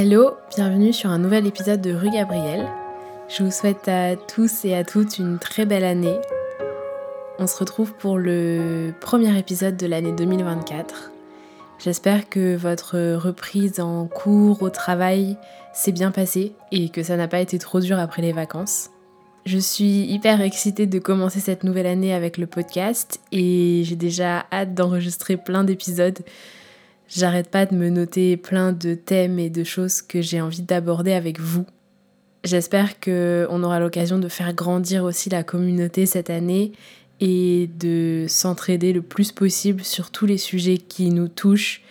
Hello, bienvenue sur un nouvel épisode de Rue Gabriel. Je vous souhaite à tous et à toutes une très belle année. On se retrouve pour le premier épisode de l'année 2024. J'espère que votre reprise en cours, au travail, s'est bien passée et que ça n'a pas été trop dur après les vacances. Je suis hyper excitée de commencer cette nouvelle année avec le podcast et j'ai déjà hâte d'enregistrer plein d'épisodes. J'arrête pas de me noter plein de thèmes et de choses que j'ai envie d'aborder avec vous. J'espère qu'on aura l'occasion de faire grandir aussi la communauté cette année et de s'entraider le plus possible sur tous les sujets qui nous touchent.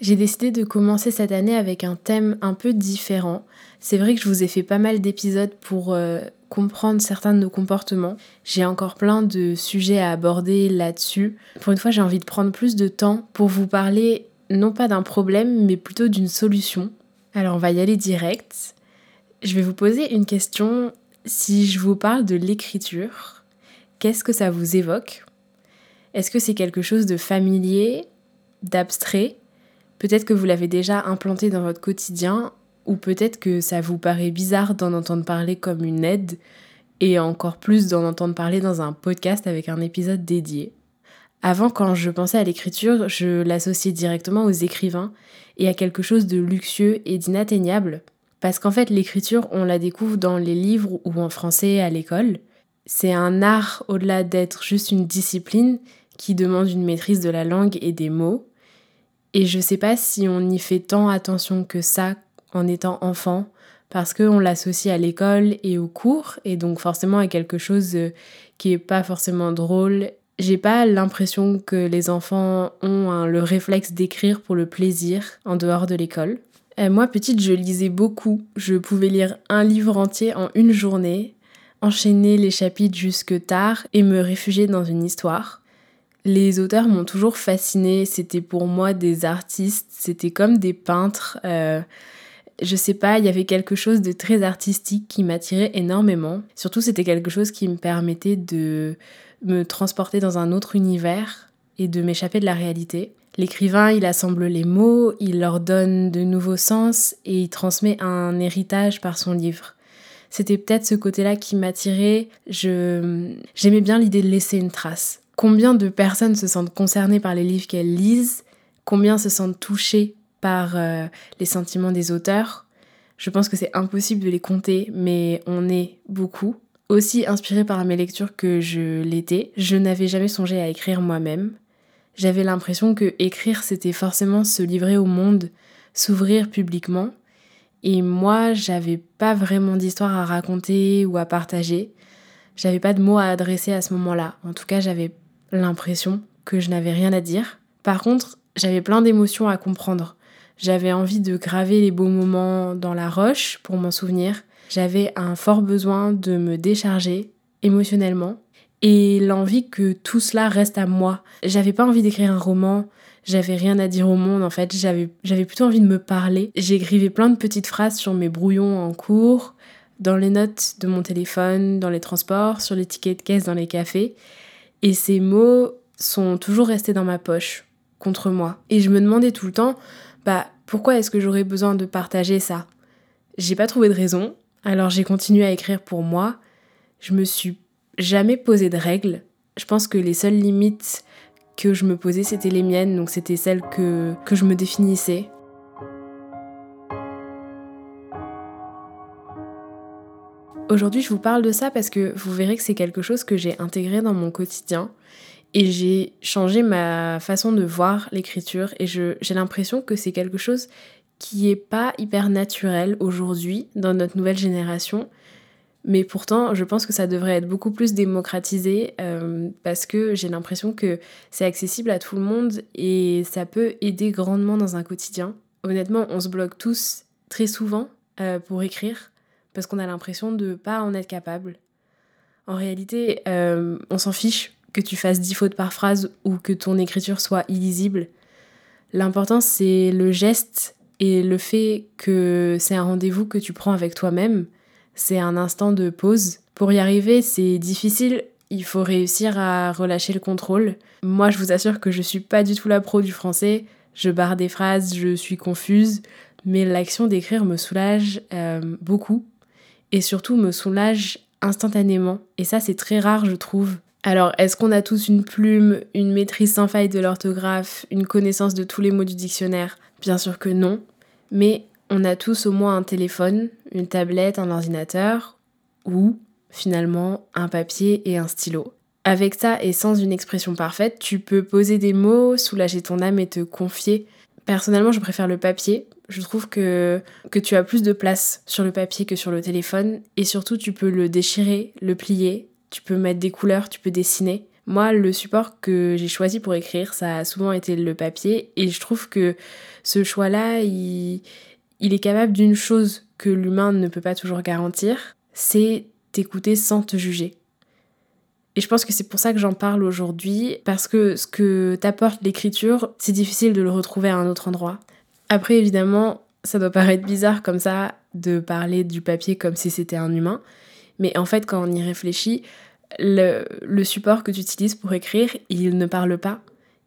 J'ai décidé de commencer cette année avec un thème un peu différent. C'est vrai que je vous ai fait pas mal d'épisodes pour euh, comprendre certains de nos comportements. J'ai encore plein de sujets à aborder là-dessus. Pour une fois, j'ai envie de prendre plus de temps pour vous parler non pas d'un problème, mais plutôt d'une solution. Alors on va y aller direct. Je vais vous poser une question. Si je vous parle de l'écriture, Qu'est-ce que ça vous évoque? Est-ce que c'est quelque chose de familier, d'abstrait? Peut-être que vous l'avez déjà implanté dans votre quotidien, ou peut-être que ça vous paraît bizarre d'en entendre parler comme une aide, et encore plus d'en entendre parler dans un podcast avec un épisode dédié. Avant, quand je pensais à l'écriture, je l'associais directement aux écrivains et à quelque chose de luxueux et d'inatteignable. Parce qu'en fait, l'écriture, on la découvre dans les livres ou en français à l'école c'est un art au-delà d'être juste une discipline qui demande une maîtrise de la langue et des mots. Et je sais pas si on y fait tant attention que ça en étant enfant, parce qu'on l'associe à l'école et au cours, et donc forcément à quelque chose euh, qui est pas forcément drôle. J'ai pas l'impression que les enfants ont le réflexe d'écrire pour le plaisir en dehors de l'école. Euh, moi, petite, je lisais beaucoup. Je pouvais lire un livre entier en une journée enchaîner les chapitres jusque tard et me réfugier dans une histoire. Les auteurs m'ont toujours fasciné, c'était pour moi des artistes, c'était comme des peintres. Euh, je sais pas, il y avait quelque chose de très artistique qui m'attirait énormément. Surtout, c'était quelque chose qui me permettait de me transporter dans un autre univers et de m'échapper de la réalité. L'écrivain, il assemble les mots, il leur donne de nouveaux sens et il transmet un héritage par son livre c'était peut-être ce côté-là qui m'attirait. Je, j'aimais bien l'idée de laisser une trace. Combien de personnes se sentent concernées par les livres qu'elles lisent? Combien se sentent touchées par euh, les sentiments des auteurs? Je pense que c'est impossible de les compter, mais on est beaucoup. Aussi inspirée par mes lectures que je l'étais, je n'avais jamais songé à écrire moi-même. J'avais l'impression que écrire c'était forcément se livrer au monde, s'ouvrir publiquement, et moi, j'avais pas vraiment d'histoire à raconter ou à partager. J'avais pas de mots à adresser à ce moment-là. En tout cas, j'avais l'impression que je n'avais rien à dire. Par contre, j'avais plein d'émotions à comprendre. J'avais envie de graver les beaux moments dans la roche pour m'en souvenir. J'avais un fort besoin de me décharger émotionnellement et l'envie que tout cela reste à moi. J'avais pas envie d'écrire un roman, j'avais rien à dire au monde en fait, j'avais, plutôt envie de me parler. J'écrivais plein de petites phrases sur mes brouillons en cours, dans les notes de mon téléphone, dans les transports, sur les tickets de caisse dans les cafés. Et ces mots sont toujours restés dans ma poche, contre moi. Et je me demandais tout le temps, bah pourquoi est-ce que j'aurais besoin de partager ça? J'ai pas trouvé de raison, alors j'ai continué à écrire pour moi. Je me suis jamais posé de règles. Je pense que les seules limites que je me posais, c'était les miennes, donc c'était celles que, que je me définissais. Aujourd'hui, je vous parle de ça parce que vous verrez que c'est quelque chose que j'ai intégré dans mon quotidien et j'ai changé ma façon de voir l'écriture et j'ai l'impression que c'est quelque chose qui est pas hyper naturel aujourd'hui dans notre nouvelle génération mais pourtant, je pense que ça devrait être beaucoup plus démocratisé euh, parce que j'ai l'impression que c'est accessible à tout le monde et ça peut aider grandement dans un quotidien. Honnêtement, on se bloque tous très souvent euh, pour écrire parce qu'on a l'impression de pas en être capable. En réalité, euh, on s'en fiche que tu fasses 10 fautes par phrase ou que ton écriture soit illisible. L'important, c'est le geste et le fait que c'est un rendez-vous que tu prends avec toi-même c'est un instant de pause. Pour y arriver, c'est difficile, il faut réussir à relâcher le contrôle. Moi, je vous assure que je suis pas du tout la pro du français. je barre des phrases, je suis confuse, mais l'action d'écrire me soulage euh, beaucoup et surtout me soulage instantanément. Et ça, c'est très rare, je trouve. Alors, est-ce qu'on a tous une plume, une maîtrise sans faille de l'orthographe, une connaissance de tous les mots du dictionnaire? Bien sûr que non. Mais on a tous au moins un téléphone, une tablette, un ordinateur ou finalement un papier et un stylo. Avec ça et sans une expression parfaite, tu peux poser des mots, soulager ton âme et te confier. Personnellement, je préfère le papier. Je trouve que, que tu as plus de place sur le papier que sur le téléphone. Et surtout, tu peux le déchirer, le plier, tu peux mettre des couleurs, tu peux dessiner. Moi, le support que j'ai choisi pour écrire, ça a souvent été le papier. Et je trouve que ce choix-là, il, il est capable d'une chose que l'humain ne peut pas toujours garantir, c'est t'écouter sans te juger. Et je pense que c'est pour ça que j'en parle aujourd'hui, parce que ce que t'apporte l'écriture, c'est difficile de le retrouver à un autre endroit. Après, évidemment, ça doit paraître bizarre comme ça de parler du papier comme si c'était un humain, mais en fait, quand on y réfléchit, le, le support que tu utilises pour écrire, il ne parle pas,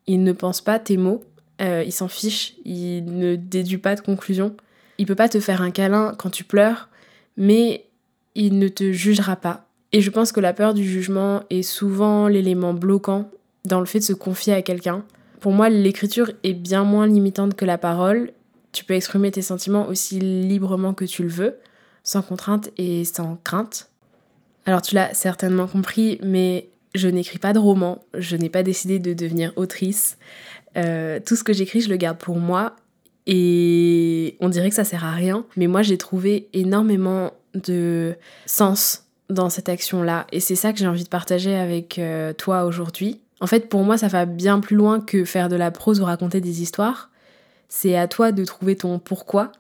il ne pense pas tes mots, euh, il s'en fiche, il ne déduit pas de conclusion, il peut pas te faire un câlin quand tu pleures, mais il ne te jugera pas. Et je pense que la peur du jugement est souvent l'élément bloquant dans le fait de se confier à quelqu'un. Pour moi, l'écriture est bien moins limitante que la parole. Tu peux exprimer tes sentiments aussi librement que tu le veux, sans contrainte et sans crainte. Alors tu l'as certainement compris, mais je n'écris pas de romans, je n'ai pas décidé de devenir autrice. Euh, tout ce que j'écris, je le garde pour moi et on dirait que ça sert à rien, mais moi j'ai trouvé énormément de sens dans cette action-là. Et c'est ça que j'ai envie de partager avec euh, toi aujourd'hui. En fait, pour moi, ça va bien plus loin que faire de la prose ou raconter des histoires. C'est à toi de trouver ton pourquoi.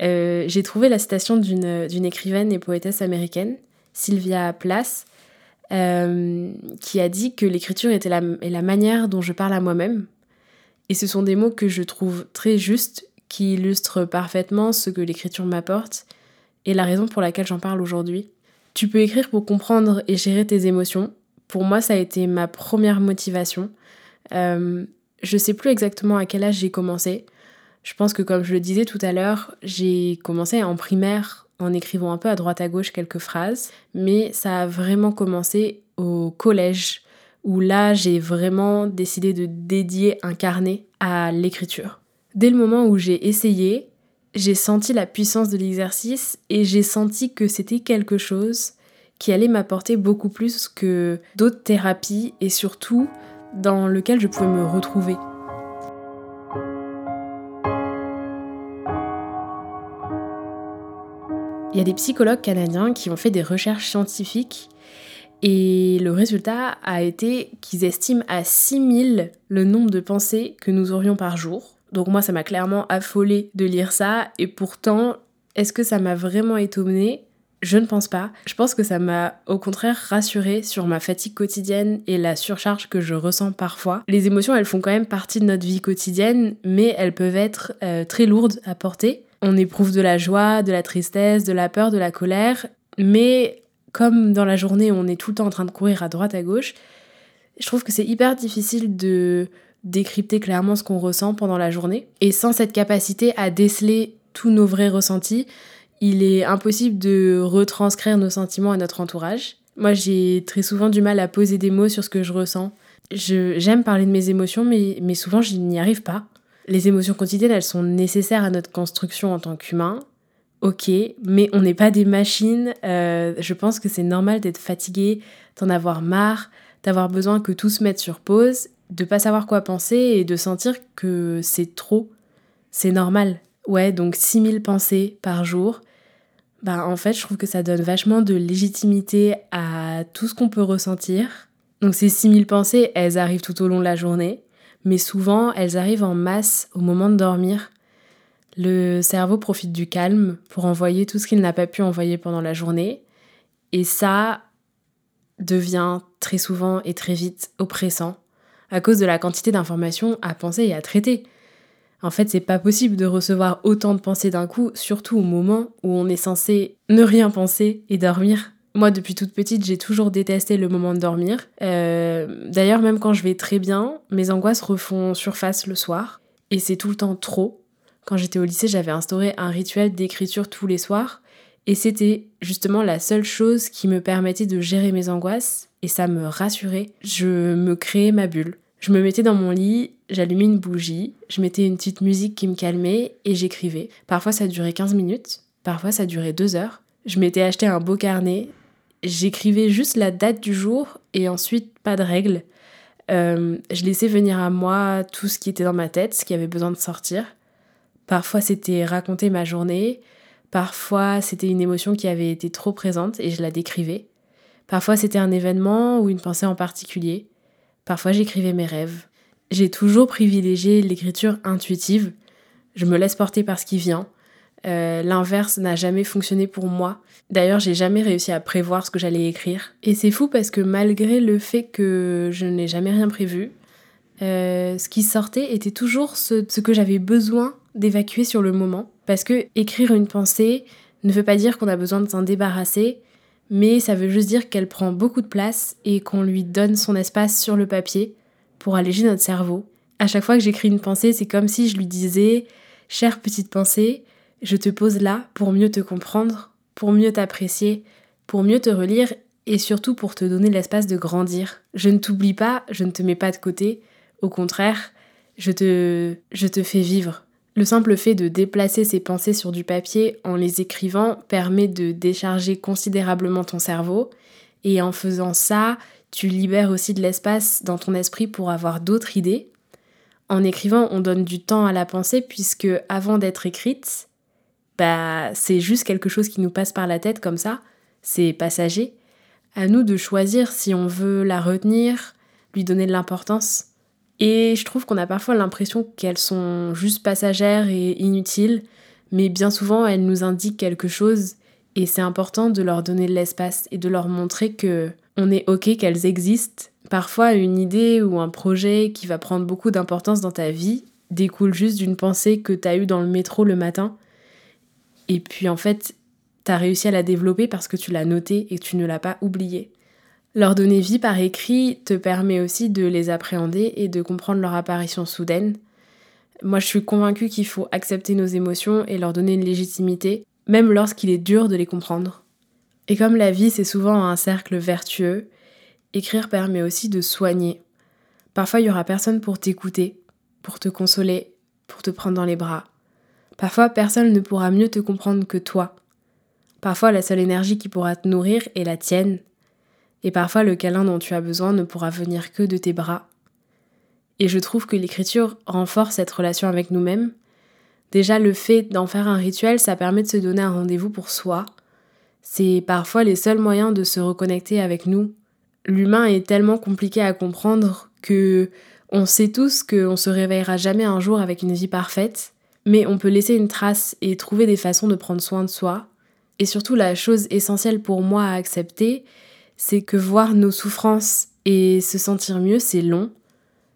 Euh, j'ai trouvé la citation d'une écrivaine et poétesse américaine, Sylvia Plath, euh, qui a dit que l'écriture était la, est la manière dont je parle à moi-même. Et ce sont des mots que je trouve très justes, qui illustrent parfaitement ce que l'écriture m'apporte et la raison pour laquelle j'en parle aujourd'hui. Tu peux écrire pour comprendre et gérer tes émotions. Pour moi, ça a été ma première motivation. Euh, je sais plus exactement à quel âge j'ai commencé. Je pense que comme je le disais tout à l'heure, j'ai commencé en primaire en écrivant un peu à droite à gauche quelques phrases, mais ça a vraiment commencé au collège où là j'ai vraiment décidé de dédier un carnet à l'écriture. Dès le moment où j'ai essayé, j'ai senti la puissance de l'exercice et j'ai senti que c'était quelque chose qui allait m'apporter beaucoup plus que d'autres thérapies et surtout dans lequel je pouvais me retrouver. Il y a des psychologues canadiens qui ont fait des recherches scientifiques et le résultat a été qu'ils estiment à 6000 le nombre de pensées que nous aurions par jour. Donc moi, ça m'a clairement affolé de lire ça. Et pourtant, est-ce que ça m'a vraiment étonnée? Je ne pense pas. Je pense que ça m'a au contraire rassurée sur ma fatigue quotidienne et la surcharge que je ressens parfois. Les émotions, elles font quand même partie de notre vie quotidienne, mais elles peuvent être euh, très lourdes à porter. On éprouve de la joie, de la tristesse, de la peur, de la colère, mais comme dans la journée on est tout le temps en train de courir à droite à gauche, je trouve que c'est hyper difficile de décrypter clairement ce qu'on ressent pendant la journée. Et sans cette capacité à déceler tous nos vrais ressentis, il est impossible de retranscrire nos sentiments à notre entourage. Moi, j'ai très souvent du mal à poser des mots sur ce que je ressens. J'aime parler de mes émotions, mais, mais souvent, je n'y arrive pas. Les émotions quotidiennes, elles sont nécessaires à notre construction en tant qu'humain. Ok, mais on n'est pas des machines. Euh, je pense que c'est normal d'être fatigué, d'en avoir marre, d'avoir besoin que tout se mette sur pause de pas savoir quoi penser et de sentir que c'est trop. C'est normal. Ouais, donc 6000 pensées par jour. Bah en fait, je trouve que ça donne vachement de légitimité à tout ce qu'on peut ressentir. Donc ces 6000 pensées, elles arrivent tout au long de la journée, mais souvent elles arrivent en masse au moment de dormir. Le cerveau profite du calme pour envoyer tout ce qu'il n'a pas pu envoyer pendant la journée. Et ça devient très souvent et très vite oppressant à cause de la quantité d'informations à penser et à traiter. En fait, c'est pas possible de recevoir autant de pensées d'un coup, surtout au moment où on est censé ne rien penser et dormir. Moi, depuis toute petite, j'ai toujours détesté le moment de dormir. Euh, d'ailleurs, même quand je vais très bien, mes angoisses refont surface le soir. et c'est tout le temps trop. Quand j'étais au lycée, j'avais instauré un rituel d'écriture tous les soirs et c'était justement la seule chose qui me permettait de gérer mes angoisses et ça me rassurait. Je me créais ma bulle. Je me mettais dans mon lit, j'allumais une bougie, je mettais une petite musique qui me calmait et j'écrivais. Parfois ça durait 15 minutes, parfois ça durait 2 heures. Je m'étais acheté un beau carnet, j'écrivais juste la date du jour et ensuite pas de règles. Euh, je laissais venir à moi tout ce qui était dans ma tête, ce qui avait besoin de sortir. Parfois c'était raconter ma journée, parfois c'était une émotion qui avait été trop présente et je la décrivais. Parfois c'était un événement ou une pensée en particulier. Parfois j'écrivais mes rêves. J'ai toujours privilégié l'écriture intuitive. Je me laisse porter par ce qui vient. Euh, l'inverse n'a jamais fonctionné pour moi. D'ailleurs, j'ai jamais réussi à prévoir ce que j'allais écrire. Et c'est fou parce que malgré le fait que je n'ai jamais rien prévu, euh, ce qui sortait était toujours ce, ce que j'avais besoin d'évacuer sur le moment. Parce que écrire une pensée ne veut pas dire qu'on a besoin de s'en débarrasser, mais ça veut juste dire qu'elle prend beaucoup de place et qu'on lui donne son espace sur le papier pour alléger notre cerveau. À chaque fois que j'écris une pensée, c'est comme si je lui disais Chère petite pensée, je te pose là pour mieux te comprendre, pour mieux t'apprécier, pour mieux te relire et surtout pour te donner l'espace de grandir. Je ne t'oublie pas, je ne te mets pas de côté, au contraire, je te, je te fais vivre. Le simple fait de déplacer ces pensées sur du papier en les écrivant permet de décharger considérablement ton cerveau et en faisant ça, tu libères aussi de l'espace dans ton esprit pour avoir d'autres idées. En écrivant, on donne du temps à la pensée puisque avant d'être écrite, bah c'est juste quelque chose qui nous passe par la tête comme ça, c'est passager. À nous de choisir si on veut la retenir, lui donner de l'importance. Et je trouve qu'on a parfois l'impression qu'elles sont juste passagères et inutiles, mais bien souvent elles nous indiquent quelque chose et c'est important de leur donner de l'espace et de leur montrer que on est ok qu'elles existent. Parfois une idée ou un projet qui va prendre beaucoup d'importance dans ta vie découle juste d'une pensée que tu as eue dans le métro le matin. Et puis en fait, tu as réussi à la développer parce que tu l'as notée et tu ne l'as pas oubliée. Leur donner vie par écrit te permet aussi de les appréhender et de comprendre leur apparition soudaine. Moi, je suis convaincue qu'il faut accepter nos émotions et leur donner une légitimité, même lorsqu'il est dur de les comprendre. Et comme la vie, c'est souvent un cercle vertueux, écrire permet aussi de soigner. Parfois, il y aura personne pour t'écouter, pour te consoler, pour te prendre dans les bras. Parfois, personne ne pourra mieux te comprendre que toi. Parfois, la seule énergie qui pourra te nourrir est la tienne, et parfois le câlin dont tu as besoin ne pourra venir que de tes bras. Et je trouve que l'écriture renforce cette relation avec nous-mêmes. Déjà le fait d'en faire un rituel, ça permet de se donner un rendez-vous pour soi. C'est parfois les seuls moyens de se reconnecter avec nous. L'humain est tellement compliqué à comprendre que on sait tous qu'on se réveillera jamais un jour avec une vie parfaite, mais on peut laisser une trace et trouver des façons de prendre soin de soi. Et surtout la chose essentielle pour moi à accepter, c'est que voir nos souffrances et se sentir mieux, c'est long.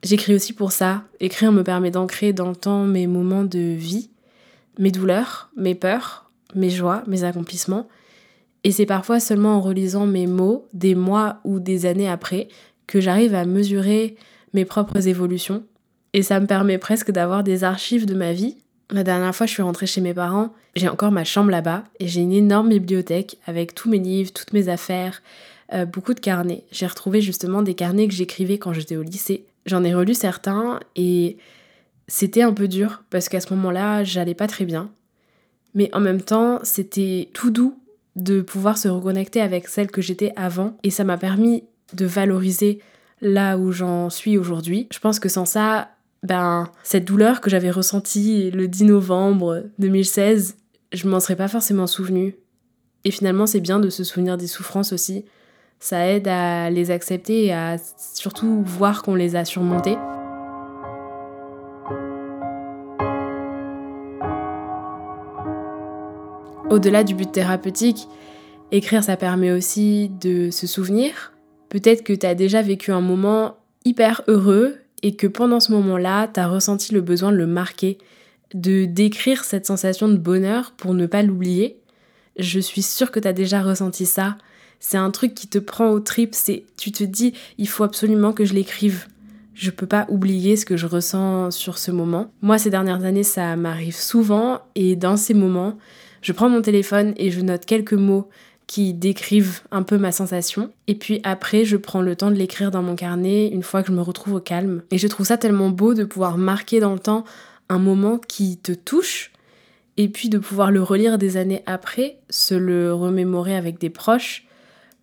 J'écris aussi pour ça. Écrire me permet d'ancrer dans le temps mes moments de vie, mes douleurs, mes peurs, mes joies, mes accomplissements. Et c'est parfois seulement en relisant mes mots, des mois ou des années après, que j'arrive à mesurer mes propres évolutions. Et ça me permet presque d'avoir des archives de ma vie. La dernière fois, je suis rentrée chez mes parents, j'ai encore ma chambre là-bas, et j'ai une énorme bibliothèque avec tous mes livres, toutes mes affaires, euh, beaucoup de carnets. J'ai retrouvé justement des carnets que j'écrivais quand j'étais au lycée. J'en ai relu certains et c'était un peu dur parce qu'à ce moment-là, j'allais pas très bien. Mais en même temps, c'était tout doux de pouvoir se reconnecter avec celle que j'étais avant et ça m'a permis de valoriser là où j'en suis aujourd'hui. Je pense que sans ça, ben cette douleur que j'avais ressentie le 10 novembre 2016, je m'en serais pas forcément souvenue. Et finalement, c'est bien de se souvenir des souffrances aussi ça aide à les accepter et à surtout voir qu'on les a surmontées. Au-delà du but thérapeutique, écrire ça permet aussi de se souvenir. Peut-être que tu as déjà vécu un moment hyper heureux et que pendant ce moment-là, tu as ressenti le besoin de le marquer, de décrire cette sensation de bonheur pour ne pas l'oublier. Je suis sûre que tu as déjà ressenti ça c'est un truc qui te prend aux tripes, c'est tu te dis il faut absolument que je l'écrive. je peux pas oublier ce que je ressens sur ce moment. Moi, ces dernières années, ça m'arrive souvent et dans ces moments, je prends mon téléphone et je note quelques mots qui décrivent un peu ma sensation. Et puis après, je prends le temps de l'écrire dans mon carnet une fois que je me retrouve au calme. Et je trouve ça tellement beau de pouvoir marquer dans le temps un moment qui te touche et puis de pouvoir le relire des années après, se le remémorer avec des proches,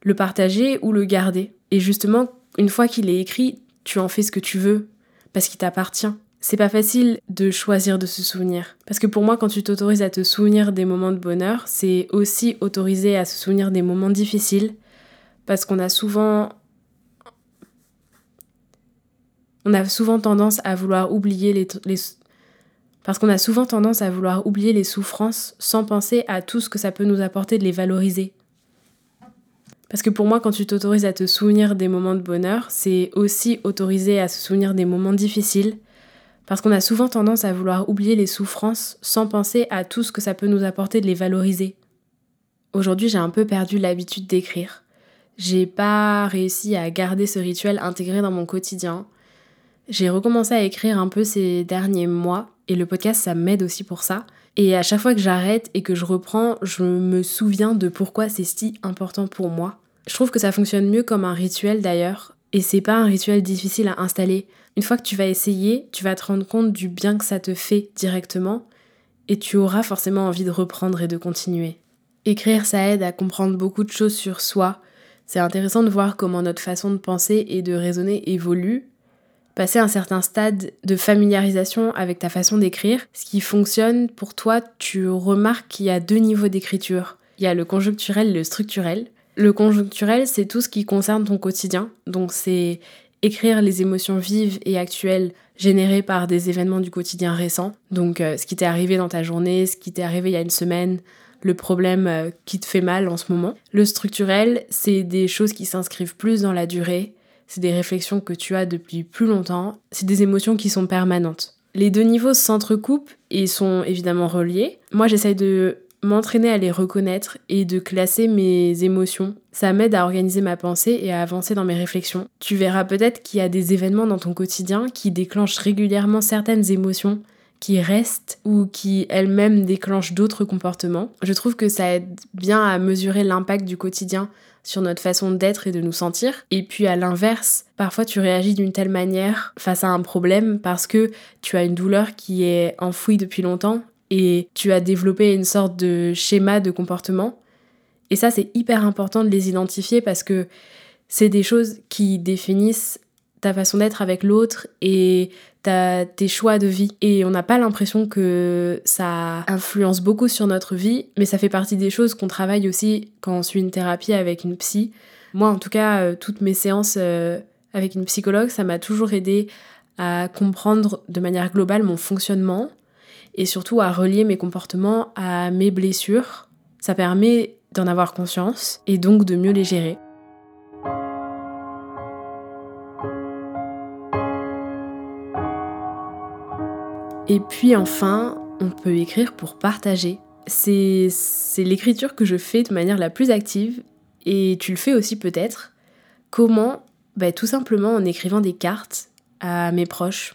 le partager ou le garder. Et justement, une fois qu'il est écrit, tu en fais ce que tu veux parce qu'il t'appartient. C'est pas facile de choisir de se souvenir. Parce que pour moi, quand tu t'autorises à te souvenir des moments de bonheur, c'est aussi autoriser à se souvenir des moments difficiles. Parce qu'on a souvent. On a souvent tendance à vouloir oublier les, parce qu'on a souvent tendance à vouloir oublier les souffrances sans penser à tout ce que ça peut nous apporter de les valoriser. Parce que pour moi, quand tu t'autorises à te souvenir des moments de bonheur, c'est aussi autoriser à se souvenir des moments difficiles. Parce qu'on a souvent tendance à vouloir oublier les souffrances sans penser à tout ce que ça peut nous apporter de les valoriser. Aujourd'hui, j'ai un peu perdu l'habitude d'écrire. J'ai pas réussi à garder ce rituel intégré dans mon quotidien. J'ai recommencé à écrire un peu ces derniers mois et le podcast, ça m'aide aussi pour ça. Et à chaque fois que j'arrête et que je reprends, je me souviens de pourquoi c'est si important pour moi. Je trouve que ça fonctionne mieux comme un rituel d'ailleurs. Et c'est pas un rituel difficile à installer. Une fois que tu vas essayer, tu vas te rendre compte du bien que ça te fait directement. Et tu auras forcément envie de reprendre et de continuer. Écrire, ça aide à comprendre beaucoup de choses sur soi. C'est intéressant de voir comment notre façon de penser et de raisonner évolue passer un certain stade de familiarisation avec ta façon d'écrire, ce qui fonctionne pour toi, tu remarques qu'il y a deux niveaux d'écriture. Il y a le conjoncturel et le structurel. Le conjoncturel, c'est tout ce qui concerne ton quotidien. Donc c'est écrire les émotions vives et actuelles générées par des événements du quotidien récents. Donc euh, ce qui t'est arrivé dans ta journée, ce qui t'est arrivé il y a une semaine, le problème euh, qui te fait mal en ce moment. Le structurel, c'est des choses qui s'inscrivent plus dans la durée, c'est des réflexions que tu as depuis plus longtemps, c'est des émotions qui sont permanentes. Les deux niveaux s'entrecoupent et sont évidemment reliés. Moi, j'essaye de m'entraîner à les reconnaître et de classer mes émotions. Ça m'aide à organiser ma pensée et à avancer dans mes réflexions. Tu verras peut-être qu'il y a des événements dans ton quotidien qui déclenchent régulièrement certaines émotions qui restent ou qui elles-mêmes déclenchent d'autres comportements. Je trouve que ça aide bien à mesurer l'impact du quotidien sur notre façon d'être et de nous sentir. Et puis à l'inverse, parfois tu réagis d'une telle manière face à un problème parce que tu as une douleur qui est enfouie depuis longtemps et tu as développé une sorte de schéma de comportement. Et ça, c'est hyper important de les identifier parce que c'est des choses qui définissent ta façon d'être avec l'autre et tes choix de vie. Et on n'a pas l'impression que ça influence beaucoup sur notre vie, mais ça fait partie des choses qu'on travaille aussi quand on suit une thérapie avec une psy. Moi, en tout cas, euh, toutes mes séances euh, avec une psychologue, ça m'a toujours aidé à comprendre de manière globale mon fonctionnement et surtout à relier mes comportements à mes blessures. Ça permet d'en avoir conscience et donc de mieux les gérer. Et puis enfin, on peut écrire pour partager. C'est l'écriture que je fais de manière la plus active et tu le fais aussi peut-être. Comment? Bah, Tout simplement en écrivant des cartes à mes proches.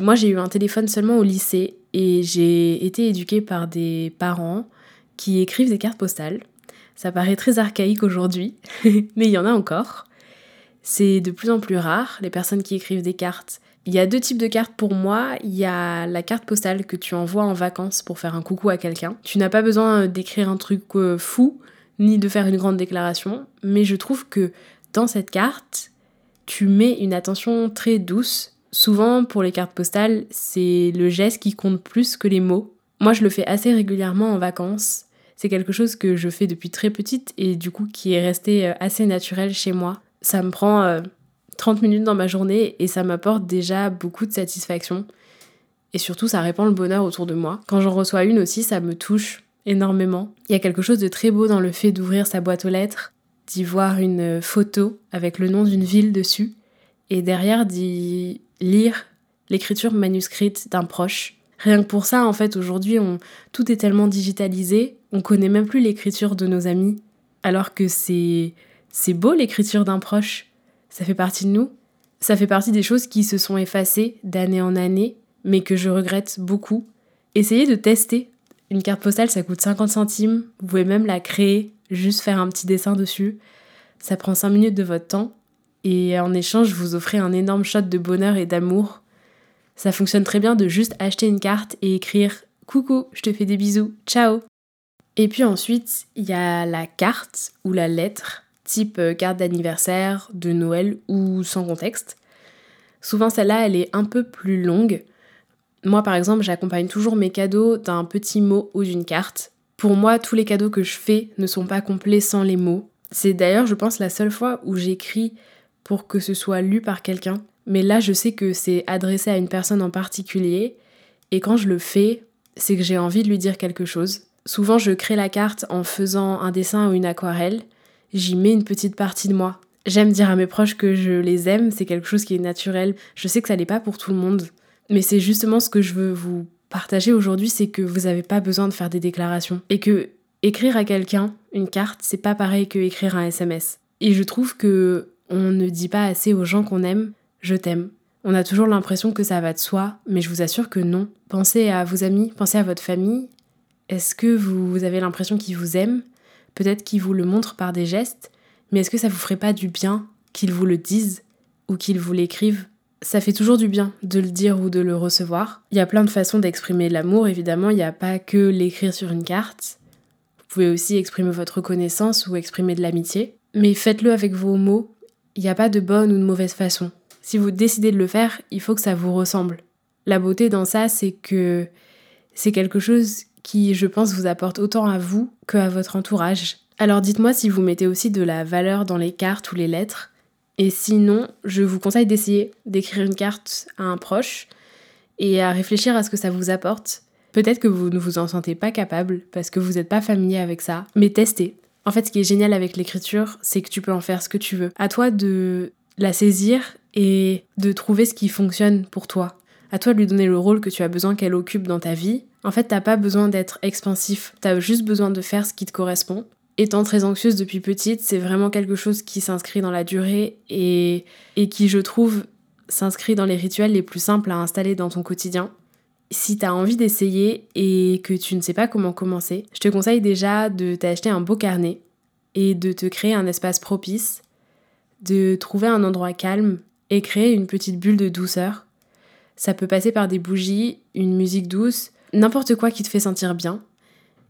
Moi j'ai eu un téléphone seulement au lycée et j'ai été éduquée par des parents qui écrivent des cartes postales. Ça paraît très archaïque aujourd'hui, mais il y en a encore. C'est de plus en plus rare, les personnes qui écrivent des cartes il y a deux types de cartes pour moi. Il y a la carte postale que tu envoies en vacances pour faire un coucou à quelqu'un. Tu n'as pas besoin d'écrire un truc euh, fou, ni de faire une grande déclaration, mais je trouve que dans cette carte, tu mets une attention très douce. Souvent, pour les cartes postales, c'est le geste qui compte plus que les mots. Moi, je le fais assez régulièrement en vacances. C'est quelque chose que je fais depuis très petite et du coup qui est resté euh, assez naturel chez moi. Ça me prend 30 minutes dans ma journée et ça m'apporte déjà beaucoup de satisfaction. Et surtout, ça répand le bonheur autour de moi. Quand j'en reçois une aussi, ça me touche énormément. Il y a quelque chose de très beau dans le fait d'ouvrir sa boîte aux lettres, d'y voir une photo avec le nom d'une ville dessus, et derrière d'y lire l'écriture manuscrite d'un proche. Rien que pour ça, en fait, aujourd'hui, on... tout est tellement digitalisé, on connaît même plus l'écriture de nos amis, alors que c'est c'est beau l'écriture d'un proche ça fait partie de nous. Ça fait partie des choses qui se sont effacées d'année en année, mais que je regrette beaucoup. Essayez de tester. Une carte postale, ça coûte 50 centimes. Vous pouvez même la créer, juste faire un petit dessin dessus. Ça prend 5 minutes de votre temps. Et en échange, vous offrez un énorme shot de bonheur et d'amour. Ça fonctionne très bien de juste acheter une carte et écrire Coucou, je te fais des bisous, ciao Et puis ensuite, il y a la carte ou la lettre type euh, carte d'anniversaire, de Noël ou sans contexte. Souvent celle-là, elle est un peu plus longue. Moi par exemple, j'accompagne toujours mes cadeaux d'un petit mot ou d'une carte. Pour moi, tous les cadeaux que je fais ne sont pas complets sans les mots. C'est d'ailleurs, je pense, la seule fois où j'écris pour que ce soit lu par quelqu'un. Mais là, je sais que c'est adressé à une personne en particulier. Et quand je le fais, c'est que j'ai envie de lui dire quelque chose. Souvent, je crée la carte en faisant un dessin ou une aquarelle j'y mets une petite partie de moi. J'aime dire à mes proches que je les aime, c'est quelque chose qui est naturel. Je sais que ça n'est pas pour tout le monde, mais c'est justement ce que je veux vous partager aujourd'hui, c'est que vous n'avez pas besoin de faire des déclarations. Et que écrire à quelqu'un une carte, c'est pas pareil que écrire un SMS. Et je trouve que on ne dit pas assez aux gens qu'on aime je t'aime. On a toujours l'impression que ça va de soi, mais je vous assure que non. Pensez à vos amis, pensez à votre famille. Est-ce que vous avez l'impression qu'ils vous aiment? Peut-être qu'ils vous le montrent par des gestes, mais est-ce que ça vous ferait pas du bien qu'ils vous le disent ou qu'ils vous l'écrivent? Ça fait toujours du bien de le dire ou de le recevoir. Il y a plein de façons d'exprimer l'amour, évidemment, il n'y a pas que l'écrire sur une carte. Vous pouvez aussi exprimer votre reconnaissance ou exprimer de l'amitié. Mais faites-le avec vos mots, il n'y a pas de bonne ou de mauvaise façon. Si vous décidez de le faire, il faut que ça vous ressemble. La beauté dans ça, c'est que c'est quelque chose qui, je pense, vous apporte autant à vous que à votre entourage. Alors dites-moi si vous mettez aussi de la valeur dans les cartes ou les lettres. Et sinon, je vous conseille d'essayer d'écrire une carte à un proche et à réfléchir à ce que ça vous apporte. Peut-être que vous ne vous en sentez pas capable parce que vous n'êtes pas familier avec ça, mais testez. En fait, ce qui est génial avec l'écriture, c'est que tu peux en faire ce que tu veux. À toi de la saisir et de trouver ce qui fonctionne pour toi. À toi de lui donner le rôle que tu as besoin qu'elle occupe dans ta vie en fait, t'as pas besoin d'être expansif, t'as juste besoin de faire ce qui te correspond. Étant très anxieuse depuis petite, c'est vraiment quelque chose qui s'inscrit dans la durée et, et qui, je trouve, s'inscrit dans les rituels les plus simples à installer dans ton quotidien. Si t'as envie d'essayer et que tu ne sais pas comment commencer, je te conseille déjà de t'acheter un beau carnet et de te créer un espace propice, de trouver un endroit calme et créer une petite bulle de douceur. Ça peut passer par des bougies, une musique douce, N'importe quoi qui te fait sentir bien.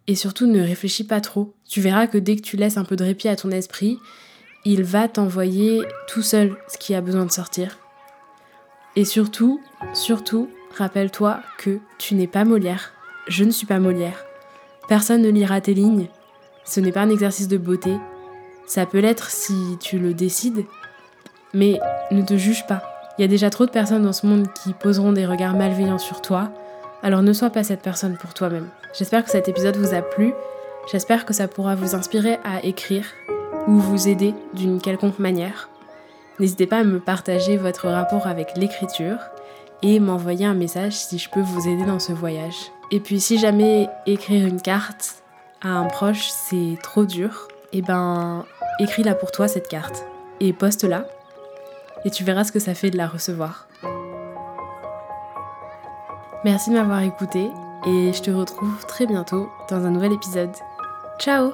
Et surtout, ne réfléchis pas trop. Tu verras que dès que tu laisses un peu de répit à ton esprit, il va t'envoyer tout seul ce qui a besoin de sortir. Et surtout, surtout, rappelle-toi que tu n'es pas Molière. Je ne suis pas Molière. Personne ne lira tes lignes. Ce n'est pas un exercice de beauté. Ça peut l'être si tu le décides. Mais ne te juge pas. Il y a déjà trop de personnes dans ce monde qui poseront des regards malveillants sur toi, alors ne sois pas cette personne pour toi-même. J'espère que cet épisode vous a plu. J'espère que ça pourra vous inspirer à écrire ou vous aider d'une quelconque manière. N'hésitez pas à me partager votre rapport avec l'écriture et m'envoyer un message si je peux vous aider dans ce voyage. Et puis si jamais écrire une carte à un proche c'est trop dur, eh ben écris-la pour toi cette carte et poste-la et tu verras ce que ça fait de la recevoir. Merci de m'avoir écouté et je te retrouve très bientôt dans un nouvel épisode. Ciao